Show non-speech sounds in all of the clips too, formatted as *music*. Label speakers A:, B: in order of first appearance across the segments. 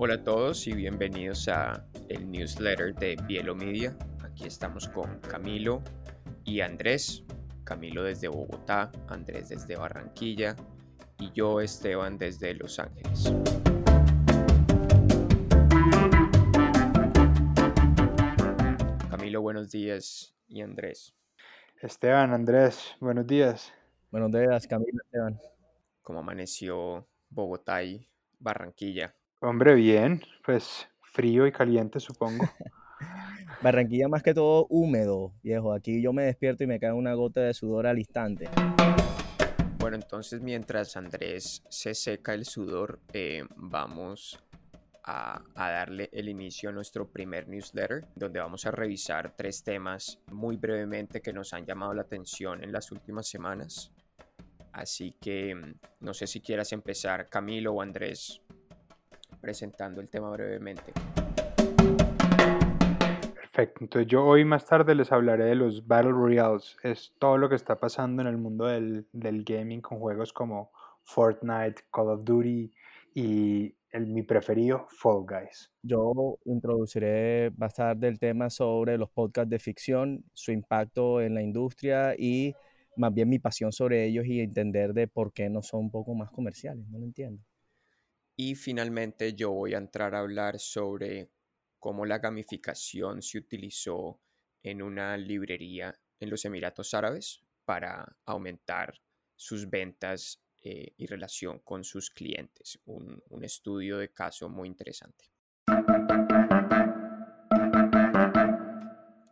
A: Hola a todos y bienvenidos a el newsletter de Bielo Media. Aquí estamos con Camilo y Andrés. Camilo desde Bogotá, Andrés desde Barranquilla y yo Esteban desde Los Ángeles. Camilo, buenos días y Andrés.
B: Esteban, Andrés, buenos días.
C: Buenos días, Camilo, Esteban.
A: ¿Cómo amaneció Bogotá y Barranquilla?
B: Hombre, bien, pues frío y caliente, supongo. *laughs*
C: Barranquilla más que todo húmedo, viejo. Aquí yo me despierto y me cae una gota de sudor al instante.
A: Bueno, entonces mientras Andrés se seca el sudor, eh, vamos a, a, darle el inicio a nuestro primer newsletter, donde vamos a revisar tres temas muy brevemente que nos han llamado la atención en las últimas semanas. Así que mm, no sé si quieras empezar, Camilo o Andrés, presentando el tema brevemente.
B: Perfecto, entonces yo hoy más tarde les hablaré de los Battle Royales. Es todo lo que está pasando en el mundo del, del gaming con juegos como Fortnite, Call of Duty y el, mi preferido, Fall Guys.
C: Yo introduciré bastante del tema sobre los podcasts de ficción, su impacto en la industria y más bien mi pasión sobre ellos y entender de por qué no son un poco más comerciales, no lo entiendo.
A: Y finalmente yo voy a entrar a hablar sobre cómo la gamificación se utilizó en una librería en los Emiratos Árabes para aumentar sus ventas eh, y relación con sus clientes. Un, un estudio de caso muy interesante.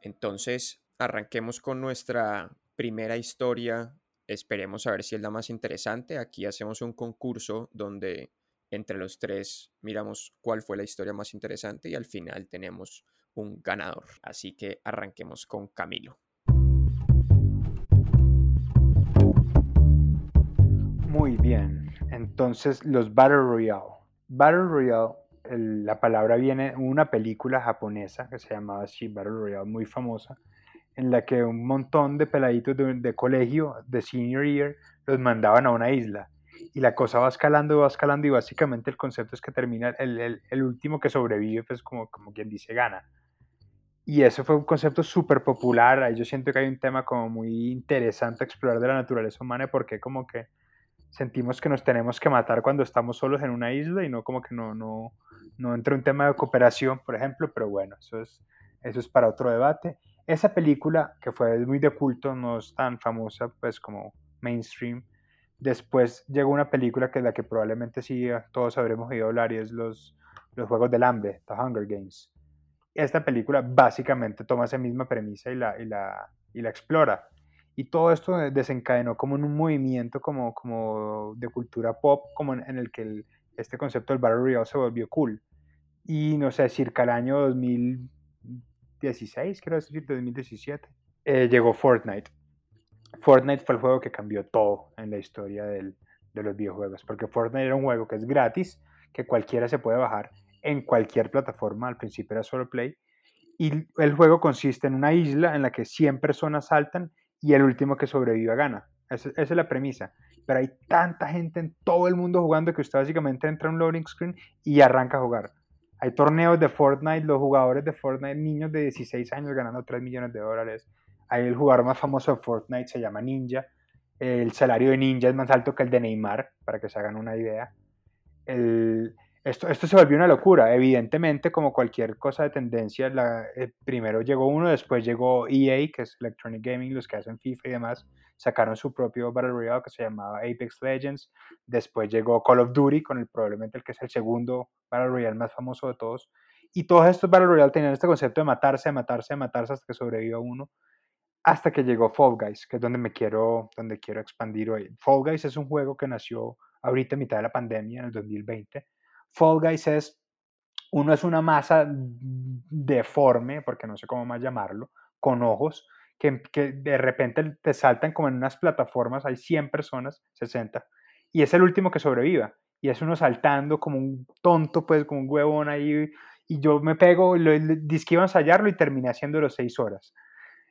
A: Entonces, arranquemos con nuestra primera historia. Esperemos a ver si es la más interesante. Aquí hacemos un concurso donde entre los tres miramos cuál fue la historia más interesante y al final tenemos un ganador. Así que arranquemos con Camilo.
B: Muy bien, entonces los Battle Royale. Battle Royale, la palabra viene de una película japonesa que se llamaba así, Battle Royale, muy famosa, en la que un montón de peladitos de colegio, de senior year, los mandaban a una isla y la cosa va escalando, va escalando y básicamente el concepto es que termina el, el, el último que sobrevive, pues como, como quien dice, gana. Y eso fue un concepto súper popular, yo siento que hay un tema como muy interesante a explorar de la naturaleza humana porque como que sentimos que nos tenemos que matar cuando estamos solos en una isla y no como que no, no, no entra un tema de cooperación, por ejemplo, pero bueno, eso es, eso es para otro debate. Esa película, que fue muy de culto, no es tan famosa pues como mainstream, Después llegó una película que es la que probablemente sí todos habremos oído hablar y es los, los Juegos del Hambre, The Hunger Games. Esta película básicamente toma esa misma premisa y la, y la, y la explora. Y todo esto desencadenó como en un movimiento como, como de cultura pop, como en, en el que el, este concepto del Battle Royale se volvió cool. Y no sé, circa el año 2016, quiero decir, 2017, eh, llegó Fortnite. Fortnite fue el juego que cambió todo en la historia de los videojuegos, porque Fortnite era un juego que es gratis, que cualquiera se puede bajar en cualquier plataforma, al principio era solo Play, y el juego consiste en una isla en la que 100 personas saltan y el último que sobreviva gana. Esa, esa, es la premisa. Pero hay tanta gente en todo el mundo jugando que usted básicamente entra a un loading screen y arranca a jugar. Hay torneos de Fortnite, los jugadores de Fortnite, niños de 16 años ganando 3 millones de dólares. El jugador más famoso de Fortnite se llama Ninja. El salario de Ninja es más alto que el de Neymar, para que se hagan una idea. Esto, esto se volvió una locura. Evidentemente, como cualquier cosa de tendencia, eh, primero llegó uno, después llegó EA, que es Electronic Gaming, los que hacen FIFA y demás, sacaron su propio Battle Royale que se llamaba Apex Legends. Después llegó Call of Duty, con el probablemente el que es el segundo Battle Royale más famoso de todos. Y todos estos Battle Royale tenían este concepto de matarse, de matarse, de matarse hasta que sobreviva uno hasta que llegó Fall Guys, que es donde me quiero, donde quiero expandir hoy. Fall Guys es un juego que nació ahorita en mitad de la pandemia, en el 2020. Fall Guys es, uno es una masa deforme, porque no sé cómo más llamarlo, con ojos, que, que de repente te saltan como en unas plataformas, hay 100 personas, 60, y es el último que sobreviva. Y es uno saltando como un tonto, pues como un huevón ahí, y yo me pego, lo, que iba a ensayarlo y terminé haciéndolo seis horas.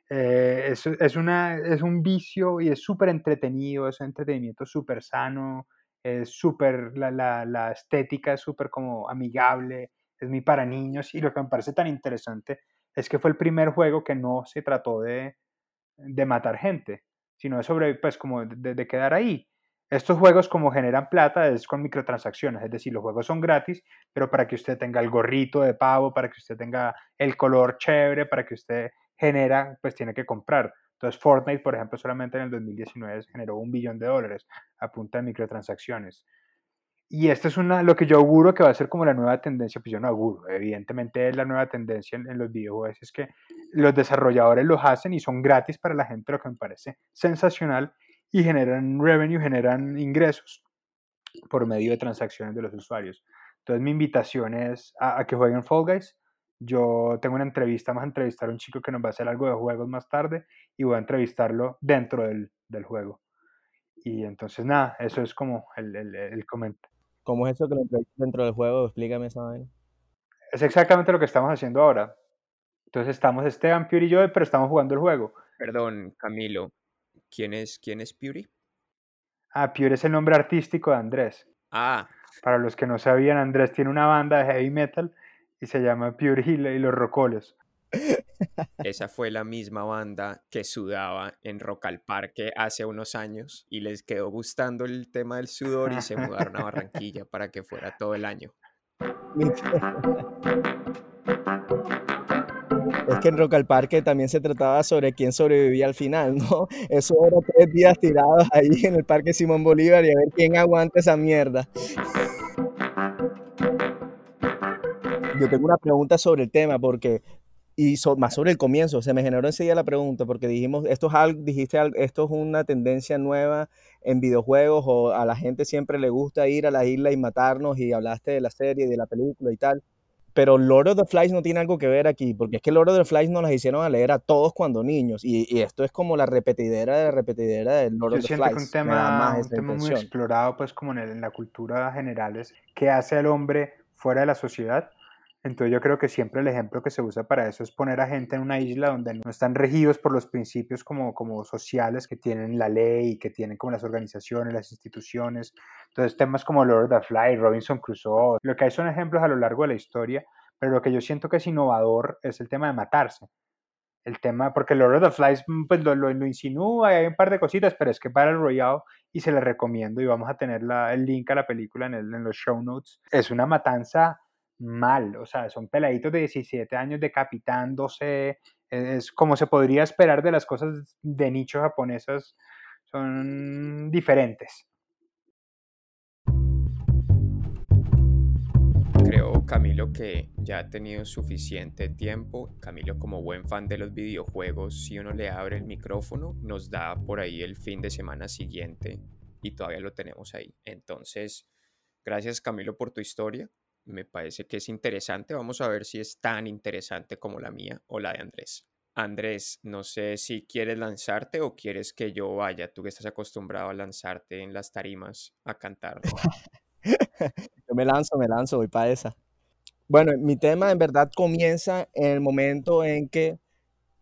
B: Eh, es, es, una, es un vicio y es súper entretenido, es un entretenimiento súper sano, es súper, la, la, la, estética es súper como amigable, es muy para niños y lo que me parece tan interesante es que fue el primer juego que no se trató de, de matar gente, sino de sobre, pues como de, de, quedar ahí. Estos juegos como generan plata es con microtransacciones, es decir, los juegos son gratis, pero para que usted tenga el gorrito de pavo, para que usted tenga el color chévere, para que usted genera, pues tiene que comprar. Entonces Fortnite, por ejemplo, solamente en el 2019 generó un billón de dólares a punta de microtransacciones. Y esto es una, lo que yo auguro que va a ser como la nueva tendencia, pues yo no auguro, evidentemente la nueva tendencia en, en, los videojuegos, es que los desarrolladores los hacen y son gratis para la gente, lo que me parece sensacional, y generan revenue, generan ingresos por medio de transacciones de los usuarios. Entonces mi invitación es a, a que jueguen Fall Guys, yo tengo una entrevista, vamos a entrevistar a un chico que nos va a hacer algo de juegos más tarde y voy a entrevistarlo dentro del, del juego. Y entonces nada, eso es como el, el, el comentario.
C: ¿Cómo es eso que lo entrevistas dentro del juego? Explícame esa vaina.
B: Es exactamente lo que estamos haciendo ahora. Entonces estamos Esteban, Puri y yo, pero estamos jugando el juego.
A: Perdón, Camilo. ¿Quién es, quién es Puri?
B: Ah, Puri es el nombre artístico de Andrés.
A: Ah.
B: Para los que no sabían, Andrés tiene una banda de heavy metal y se llama Pure Hill y los Rocoles.
A: Esa fue la misma banda que sudaba en Rock al Parque hace unos años y les quedó gustando el tema del sudor y se mudaron a Barranquilla *laughs* para que fuera todo el año.
C: Es que en Rock al Parque también se trataba sobre quién sobrevivía al final, ¿no? Eso era tres días tirados ahí en el Parque Simón Bolívar y a ver quién aguanta esa mierda. Yo tengo una pregunta sobre el tema porque y so, más sobre el comienzo, se me generó enseguida la pregunta porque dijimos, esto es algo, dijiste, esto es una tendencia nueva en videojuegos o a la gente siempre le gusta ir a la isla y matarnos y hablaste de la serie, de la película y tal. Pero Lord of the Flies no tiene algo que ver aquí, porque es que Lord of the Flies nos las hicieron a leer a todos cuando niños, y, y esto es como la repetidera de la repetidera de Lord
B: Yo
C: of the
B: siento
C: Flies.
B: que un tema, un tema muy explorado, pues como en, el, en la cultura general, es qué hace al hombre fuera de la sociedad entonces yo creo que siempre el ejemplo que se usa para eso es poner a gente en una isla donde no están regidos por los principios como, como sociales que tienen la ley, que tienen como las organizaciones, las instituciones. Entonces temas como Lord of the Fly, Robinson Crusoe, lo que hay son ejemplos a lo largo de la historia, pero lo que yo siento que es innovador es el tema de matarse. El tema, porque Lord of the Flies pues lo, lo, insinúa, hay un par de cositas, pero es que para el Royale y se le recomiendo y vamos a tener la, el link a la película en, el, en los show notes. Es una matanza mal, o sea, son peladitos de 17 años decapitándose, es como se podría esperar de las cosas de nicho japonesas, son diferentes.
A: Creo, Camilo, que ya ha tenido suficiente tiempo. Camilo, como buen fan de los videojuegos, si uno le abre el micrófono, nos da por ahí el fin de semana siguiente y todavía lo tenemos ahí. Entonces, gracias Camilo por tu historia me parece que es interesante. Vamos a ver si es tan interesante como la mía o la de Andrés. Andrés, no sé si quieres lanzarte o quieres que yo vaya, tú que estás acostumbrado a lanzarte en las tarimas a cantar. *laughs*
C: yo me lanzo, me lanzo, voy para esa. Bueno, mi tema en verdad comienza en el momento en que,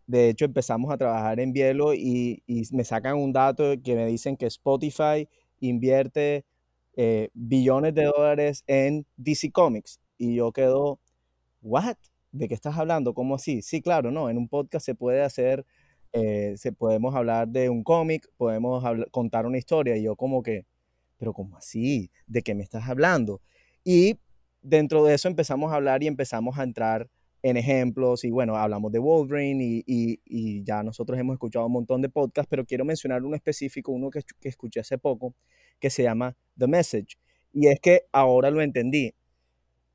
C: de hecho, empezamos a trabajar en Bielo y, y me sacan un dato que me dicen que Spotify invierte eh, billones de dólares en DC Comics. Y yo quedo, ¿what? ¿De qué estás hablando? ¿Cómo así? Sí, claro, no, en un podcast se puede hacer, eh, se, podemos hablar de un cómic, podemos hablar, contar una historia. Y yo como que, pero ¿cómo así? ¿De qué me estás hablando? Y dentro de eso empezamos a hablar y empezamos a entrar en ejemplos y bueno, hablamos de Wolverine y, y, y, ya nosotros hemos escuchado un montón de podcasts, pero quiero mencionar uno específico, uno que, que escuché hace poco, que se llama The Message. Y es que ahora lo entendí,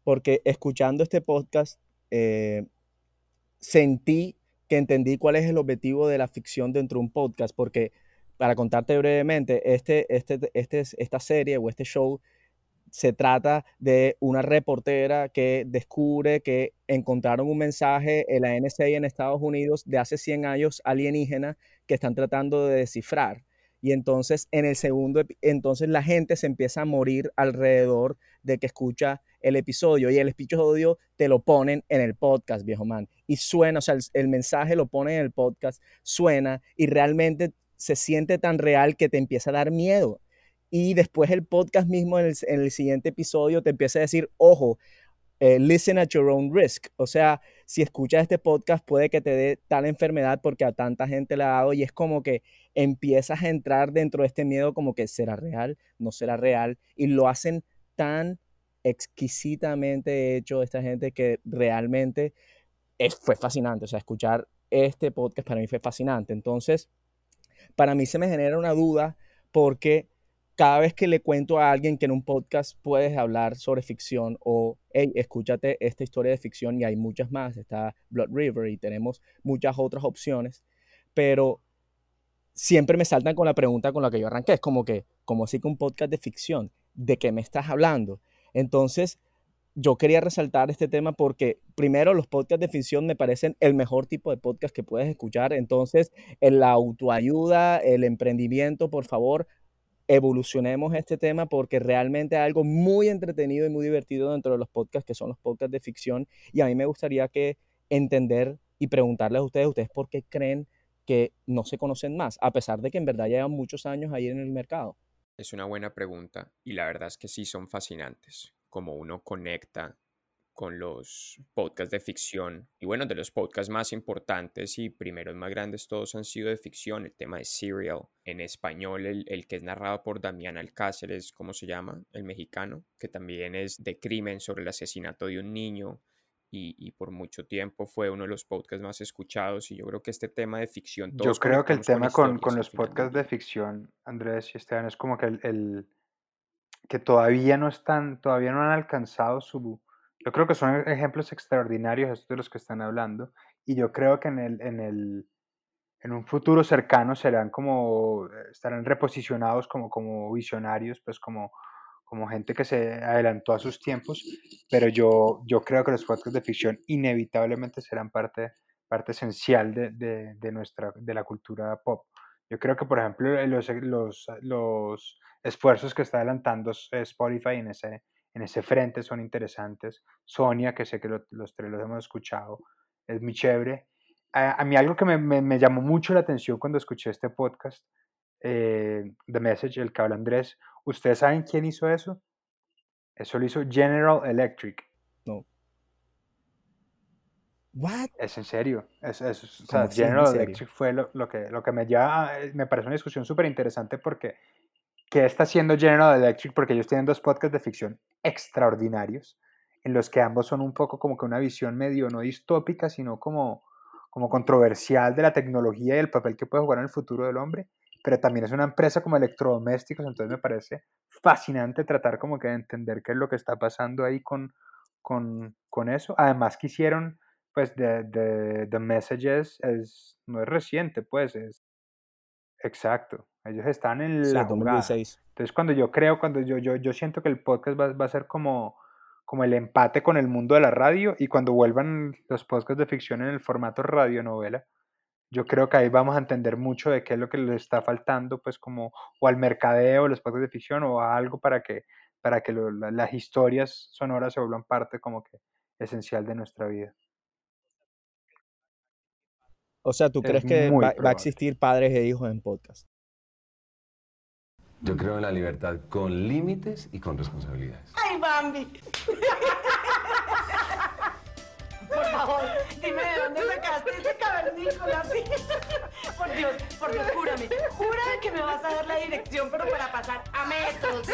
C: porque escuchando este podcast eh, sentí que entendí cuál es el objetivo de la ficción dentro de un podcast, porque para contarte brevemente, este, este, este, esta serie o este show se trata de una reportera que descubre que encontraron un mensaje en la NSA en Estados Unidos de hace 100 años alienígena que están tratando de descifrar. Y entonces en el segundo, entonces la gente se empieza a morir alrededor de que escucha el episodio y el episodio te lo ponen en el podcast, viejo man. Y suena, o sea, el, el mensaje lo ponen en el podcast, suena y realmente se siente tan real que te empieza a dar miedo y después el podcast mismo en el, siguiente episodio te empieza a decir, ojo, eh, listen at your own risk. O sea, si escuchas este podcast puede que te dé tal enfermedad porque a tanta gente le ha dado y es como que empiezas a entrar dentro de este miedo como que será real, no será real y lo hacen tan exquisitamente hecho esta gente que realmente es, fue fascinante. O sea, escuchar este podcast para mí fue fascinante. Entonces, para mí se me genera una duda porque cada vez que le cuento a alguien que en un podcast puedes hablar sobre ficción o, hey, escúchate esta historia de ficción y hay muchas más, está Blood River y tenemos muchas otras opciones, pero siempre me saltan con la pregunta con la que yo arranqué, es como que, como así que un podcast de ficción? ¿De qué me estás hablando? Entonces, yo quería resaltar este tema porque primero los podcasts de ficción me parecen el mejor tipo de podcast que puedes escuchar. Entonces, en la autoayuda, el emprendimiento, por favor, evolucionemos este tema porque realmente hay algo muy entretenido y muy divertido dentro de los podcasts que son los podcasts de ficción y a mí me gustaría que entender y preguntarles a ustedes, ustedes por qué creen que no se conocen más, a pesar de que en verdad llevan muchos años ahí en el mercado.
A: Es una buena pregunta y la verdad es que sí son fascinantes, como uno conecta con los podcasts de ficción. Y bueno, de los podcasts más importantes y primeros más grandes, todos han sido de ficción. El tema de Serial, en español, el, que es narrado por Damián Alcáceres, ¿cómo se llama? El mexicano, que también es de crimen sobre el asesinato de un niño. Y, por mucho tiempo fue uno de los podcasts más escuchados y yo creo que este tema de ficción...
B: yo creo que el tema con, con, los podcasts de ficción, Andrés y Esteban, es como que el, que todavía no están, todavía no han alcanzado su, yo creo que son ejemplos extraordinarios estos de los que están hablando y yo creo que en, el, en, el, en un futuro cercano serán como, eh, estarán reposicionados como, como visionarios, pues como, como gente que se adelantó a sus tiempos, pero yo, yo creo que los podcasts de ficción inevitablemente serán parte, parte esencial de, de, de nuestra, de la cultura pop. Yo creo que, por ejemplo, los, los, los esfuerzos que está adelantando Spotify en ese, en ese frente son interesantes. Sonia, que sé que los tres los hemos escuchado, es muy chévere. A, mí algo que me, me, llamó mucho la atención cuando escuché este podcast, eh, The Message, el que habla Andrés, ¿ustedes saben quién hizo eso? Eso lo hizo General Electric.
C: No.
B: What? Es en serio. Es, es, o sea, General Electric fue lo, lo, que, lo que me lleva, me parece una discusión súper interesante porque ¿qué está haciendo General Electric? Porque ellos tienen dos podcasts de ficción extraordinarios, en los que ambos son un poco como que una visión medio no distópica, sino como, como controversial de la tecnología y el papel que puede jugar en el futuro del hombre, pero también es una empresa como electrodomésticos, entonces me parece fascinante tratar como que de entender qué es lo que está pasando ahí con, con, con eso. Además que hicieron, pues, de, de, The Messages, es, no es reciente, pues, es exacto. Ellos están en la jugada. Entonces, cuando yo creo, cuando yo, yo, yo siento que el podcast va, va, a ser como, como el empate con el mundo de la radio y cuando vuelvan los podcasts de ficción en el formato radionovela, yo creo que ahí vamos a entender mucho de qué es lo que le está faltando, pues como o al mercadeo, los podcasts de ficción o a algo para que, para que las historias sonoras se vuelvan parte como que esencial de nuestra vida.
C: O sea, ¿tú crees que va, va, a existir padres e hijos en podcast?
D: Yo creo en la libertad con límites y con responsabilidades.
E: ¡Ay, Bambi! Por favor, dime de dónde sacaste ese cavernícola así. Por Dios, por Dios, júrame. Jura que me vas a dar la dirección, pero para pasar a metros.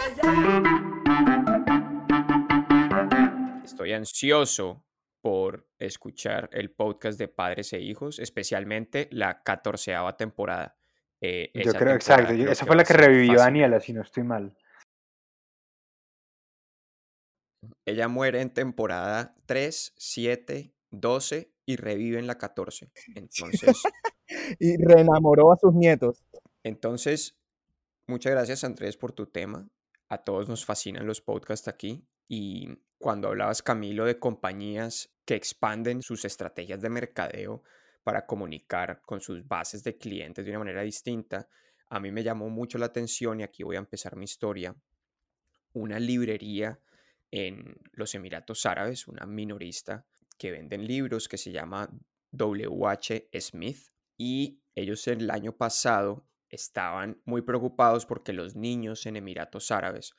A: Estoy ansioso por escuchar el podcast de Padres e Hijos, especialmente la catorceava temporada.
B: Eh, yo creo, exacto. esa fue la que revivió Daniela, si no estoy mal.
A: Ella muere en temporada 3, 7, 12 y revive en la 14. Entonces. *laughs*
C: y reenamoró a sus nietos.
A: Entonces, muchas gracias, Andrés, por tu tema. A todos nos fascinan los podcasts aquí. Y cuando hablabas, Camilo, de compañías que expanden sus estrategias de mercadeo, para comunicar con sus bases de clientes de una manera distinta. A mí me llamó mucho la atención y aquí voy a empezar mi historia. Una librería en los Emiratos Árabes, una minorista que venden libros que se llama WH Smith y ellos el año pasado estaban muy preocupados porque los niños en Emiratos Árabes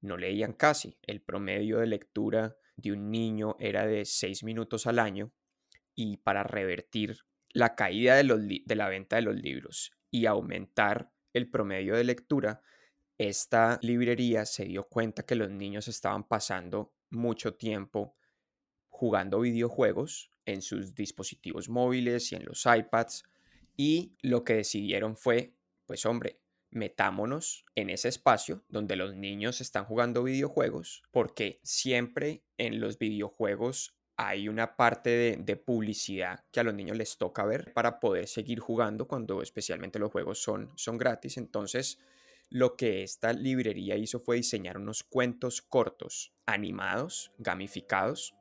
A: no leían casi. El promedio de lectura de un niño era de 6 minutos al año y para revertir la caída de, de la venta de los libros y aumentar el promedio de lectura, esta librería se dio cuenta que los niños estaban pasando mucho tiempo jugando videojuegos en sus dispositivos móviles y en los iPads y lo que decidieron fue, pues hombre, metámonos en ese espacio donde los niños están jugando videojuegos, porque siempre en los videojuegos hay una parte de, publicidad que a los niños les toca ver para poder seguir jugando cuando especialmente los juegos son, son gratis. Entonces, lo que esta librería hizo fue diseñar unos cuentos cortos, animados, gamificados,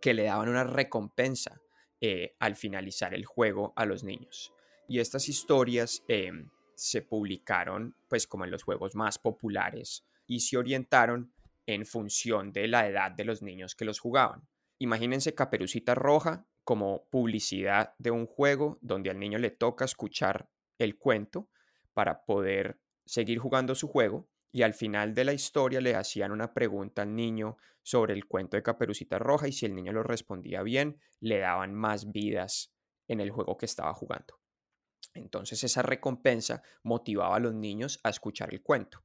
A: que le daban una recompensa eh, al finalizar el juego a los niños. Y estas historias em, se publicaron pues como en los juegos más populares y se orientaron en función de la edad de los niños que los jugaban. Imagínense Caperucita Roja como publicidad de un juego donde al niño le toca escuchar el cuento para poder seguir jugando su juego y al final de la historia le hacían una pregunta al niño sobre el cuento de Caperucita Roja y si el niño lo respondía bien, le daban más vidas en el juego que estaba jugando. Entonces esa recompensa motivaba a los niños a escuchar el cuento.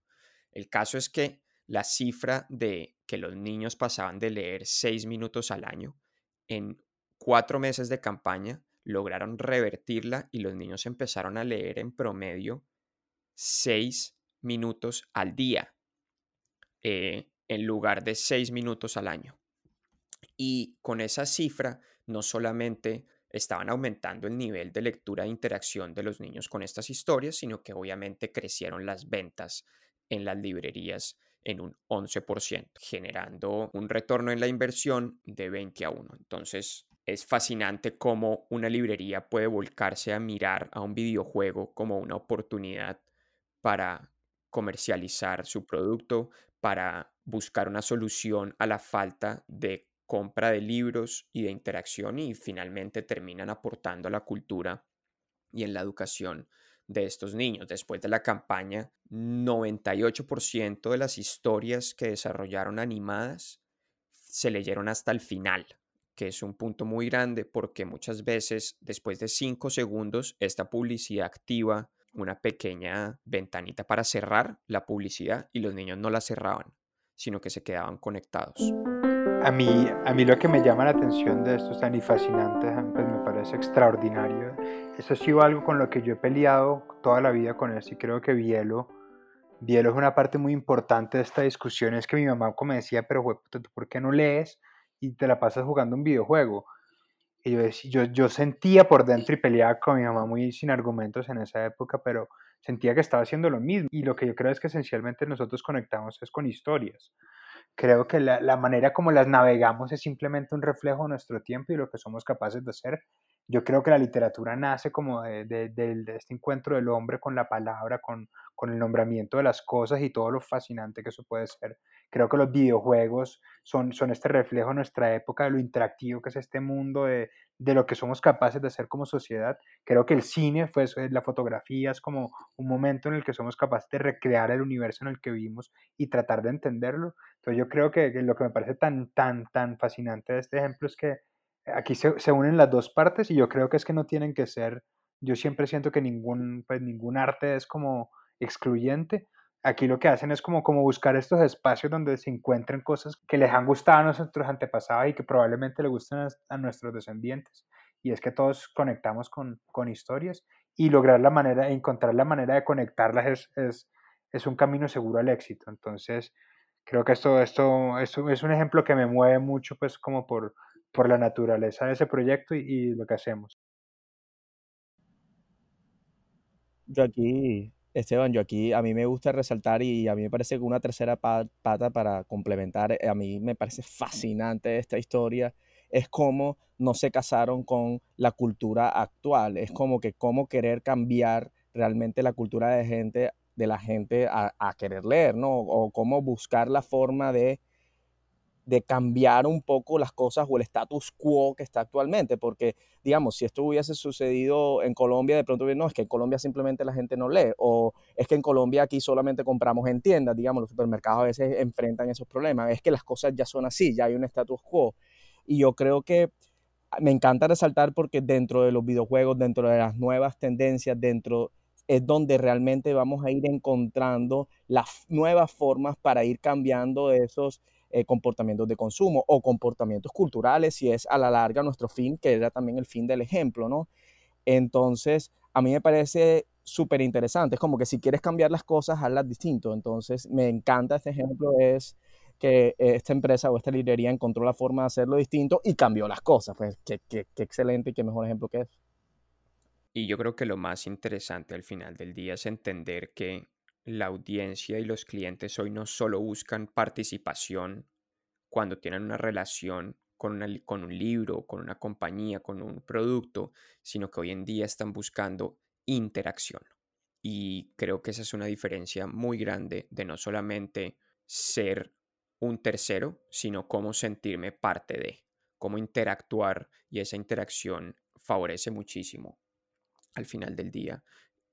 A: El caso es que la cifra de que los niños pasaban de leer seis minutos al año en cuatro meses de campaña lograron revertirla y los niños empezaron a leer en promedio seis minutos al día eh, en lugar de seis minutos al año. Y con esa cifra no solamente estaban aumentando el nivel de lectura e interacción de los niños con estas historias, sino que obviamente crecieron las ventas en las librerías en un 11%, generando un retorno en la inversión de 20 a 1. Entonces, es fascinante cómo una librería puede volcarse a mirar a un videojuego como una oportunidad para comercializar su producto, para buscar una solución a la falta de compra de libros y de interacción y finalmente terminan aportando a la cultura y en la educación de estos niños. Después de la campaña, 98% de las historias que desarrollaron animadas se leyeron hasta el final, que es un punto muy grande porque muchas veces después de 5 segundos esta publicidad activa una pequeña ventanita para cerrar la publicidad y los niños no la cerraban, sino que se quedaban conectados.
B: A mí, a mí lo que me llama la atención de esto tan y fascinante, pues me parece extraordinario. Eso ha sido algo con lo que yo he peleado toda la vida con esto y creo que Bielo, Bielo es una parte muy importante de esta discusión. Es que mi mamá como decía, pero ¿por qué no lees y te la pasas jugando un videojuego? Y yo, yo, yo sentía por dentro y peleaba con mi mamá muy sin argumentos en esa época, pero sentía que estaba haciendo lo mismo. Y lo que yo creo es que esencialmente nosotros conectamos es con historias creo que la, la, manera como las navegamos es simplemente un reflejo de nuestro tiempo y lo que somos capaces de hacer. Yo creo que la literatura nace como de, de, este encuentro del hombre con la palabra, con, con, el nombramiento de las cosas y todo lo fascinante que eso puede ser. Creo que los videojuegos son, son este reflejo de nuestra época, de lo interactivo que es este mundo, de, de lo que somos capaces de hacer como sociedad. Creo que el cine, fue, la fotografía es como un momento en el que somos capaces de recrear el universo en el que vivimos y tratar de entenderlo. Entonces yo creo que, lo que me parece tan, tan, tan fascinante de este ejemplo es que aquí se, se, unen las dos partes y yo creo que es que no tienen que ser, yo siempre siento que ningún, pues, ningún arte es como excluyente, aquí lo que hacen es como, como buscar estos espacios donde se encuentren cosas que les han gustado a nuestros antepasados y que probablemente le gusten a, nuestros descendientes. Y es que todos conectamos con, con, historias y lograr la manera, encontrar la manera de conectarlas es, es, es un camino seguro al éxito. Entonces, creo que esto, esto, esto, es un ejemplo que me mueve mucho, pues como por, por la naturaleza de ese proyecto y, y lo que hacemos.
C: Yo aquí Esteban, yo aquí a mí me gusta resaltar y a mí me parece que una tercera pata para complementar, eh, a mí me parece fascinante esta historia, es cómo no se casaron con la cultura actual, es como que cómo querer cambiar realmente la cultura de gente de la gente a, a querer leer, ¿no? O cómo buscar la forma de de cambiar un poco las cosas o el status quo que está actualmente, porque digamos, si esto hubiese sucedido en Colombia, de pronto no, es que en Colombia simplemente la gente no lee, o es que en Colombia aquí solamente compramos en tiendas, digamos, los supermercados a veces enfrentan esos problemas, es que las cosas ya son así, ya hay un status quo. Y yo creo que me encanta resaltar porque dentro de los videojuegos, dentro de las nuevas tendencias, dentro es donde realmente vamos a ir encontrando las nuevas formas para ir cambiando esos eh, comportamientos de consumo o comportamientos culturales, si es a la larga nuestro fin, que era también el fin del ejemplo, ¿no? Entonces, a mí me parece súper interesante, es como que si quieres cambiar las cosas, hazlas distinto. Entonces, me encanta este ejemplo, es que esta empresa o esta librería encontró la forma de hacerlo distinto y cambió las cosas. Pues qué, qué, qué excelente y qué mejor ejemplo que es.
A: Y yo creo que lo más interesante al final del día es entender que la audiencia y los clientes hoy no solo buscan participación cuando tienen una relación con, con un libro, con una compañía, con un producto, sino que hoy en día están buscando interacción. Y creo que esa es una diferencia muy grande de no solamente ser un tercero, sino cómo sentirme parte de, cómo interactuar y esa interacción favorece muchísimo al final del día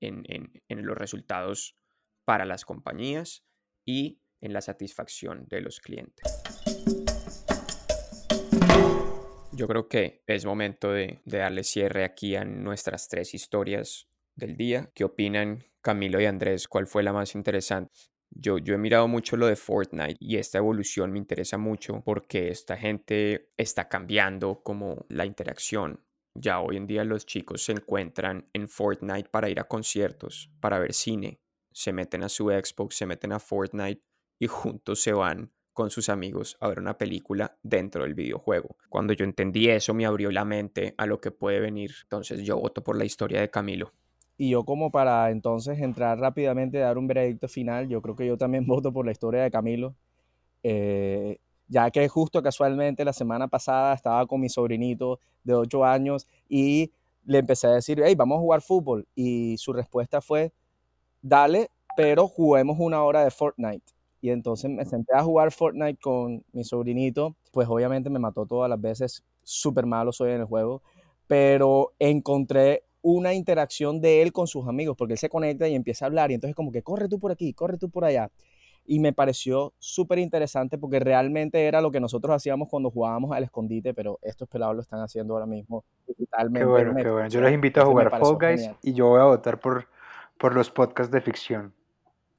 A: en, en los resultados para las compañías y en la satisfacción de los clientes. Yo creo que es momento de, darle cierre aquí a nuestras tres historias del día. ¿Qué opinan Camilo y Andrés? ¿Cuál fue la más interesante? Yo, yo, he mirado mucho lo de Fortnite y esta evolución me interesa mucho porque esta gente está cambiando como la interacción. Ya hoy en día los chicos se encuentran en Fortnite para ir a conciertos, para ver cine, se meten a su Xbox, se meten a Fortnite y juntos se van con sus amigos a ver una película dentro del videojuego. Cuando yo entendí eso me abrió la mente a lo que puede venir. Entonces yo voto por la historia de Camilo.
C: Y yo como para entonces entrar rápidamente, dar un veredicto final, yo creo que yo también *laughs* voto por la historia de Camilo. Eh, ya que justo casualmente la semana pasada estaba con mi sobrinito de 8 años y le empecé a decir, hey, vamos a jugar fútbol. Y su respuesta fue, dale, pero juguemos una hora de Fortnite. Y entonces me senté a jugar Fortnite con mi sobrinito, pues obviamente me mató todas las veces, súper malo soy en el juego, pero encontré una interacción de él con sus amigos, porque él se conecta y empieza a hablar, y entonces como que corre tú por aquí, corre tú por allá. Y me pareció súper interesante porque realmente era lo que nosotros hacíamos cuando jugábamos al escondite, pero estos pelados lo están haciendo ahora mismo digitalmente.
B: Qué bueno, qué bueno. Yo los invito a jugar Fall Guys y yo voy a votar por por los podcasts de ficción,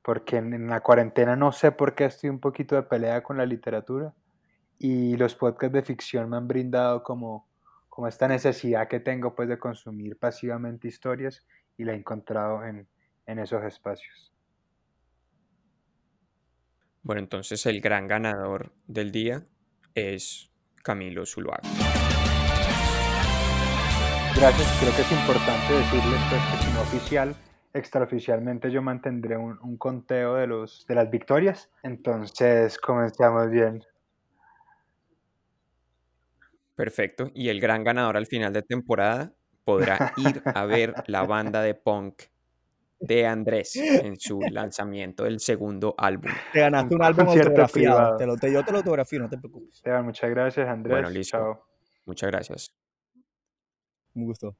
B: porque en, la cuarentena no sé por qué estoy un poquito de pelea con la literatura y los podcasts de ficción me han brindado como, como esta necesidad que tengo pues de consumir pasivamente historias y la he encontrado en, en esos espacios.
A: Bueno, entonces el gran ganador del día es Camilo Zuluaga.
B: Gracias, creo que es importante decirles pues, que si no oficial, extraoficialmente yo mantendré un, conteo de, los, de las victorias. Entonces, comenzamos bien.
A: Perfecto. Y el gran ganador al final de temporada podrá *laughs* ir a ver la banda de punk de Andrés en su *laughs* lanzamiento del segundo álbum.
C: Te ganaste un, álbum autografiado. Te lo, te, yo te lo autografío, no te preocupes.
B: muchas gracias, Andrés.
A: Bueno, listo. Muchas gracias.
C: Un gusto.